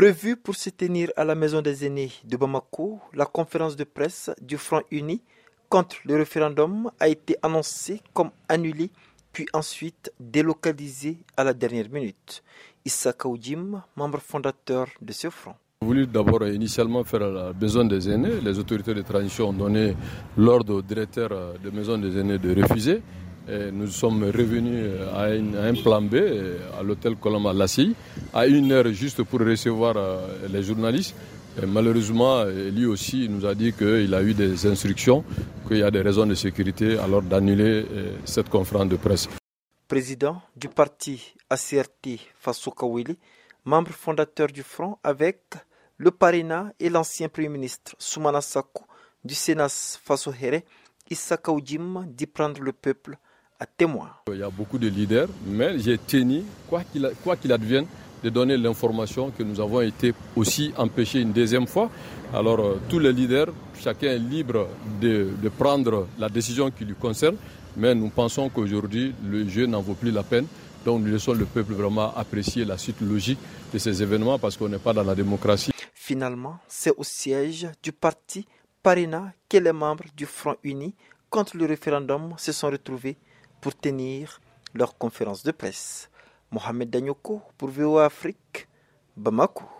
Prévue pour se tenir à la Maison des aînés de Bamako, la conférence de presse du Front uni contre le référendum a été annoncée comme annulée puis ensuite délocalisée à la dernière minute. Issa Kaoudjim, membre fondateur de ce front. On voulu d'abord initialement faire la maison des aînés. Les autorités de transition ont donné l'ordre au directeur de maison des aînés de refuser nous sommes revenus à, un plan B, à l'hôtel Colomba Lassi, à une heure juste pour recevoir euh, les journalistes. malheureusement, lui aussi nous a dit qu'il a eu des instructions, qu'il y a des raisons de sécurité, alors d'annuler euh, cette conférence de presse. Président du parti ACRT Faso Kawili, membre fondateur du Front avec le Parina et l'ancien Premier ministre Soumana Sakou du Sénat Faso Here, Issa Kaoudjim dit prendre le peuple témoin. Il y a beaucoup de leaders, mais j'ai tenu, quoi qu'il advienne, de donner l'information que nous avons été aussi empêchés une deuxième fois. Alors euh, tous les leaders, chacun est libre de, de, prendre la décision qui lui concerne, mais nous pensons qu'aujourd'hui le jeu n'en vaut plus la peine. Donc nous laissons le peuple vraiment apprécier la suite logique de ces événements parce qu'on n'est pas dans la démocratie. Finalement, c'est au siège du parti Parina que les membres du Front Uni contre le référendum se sont retrouvés pour tenir leur conférence de presse. Mohamed Danyoko pour VOA Afrique, Bamako.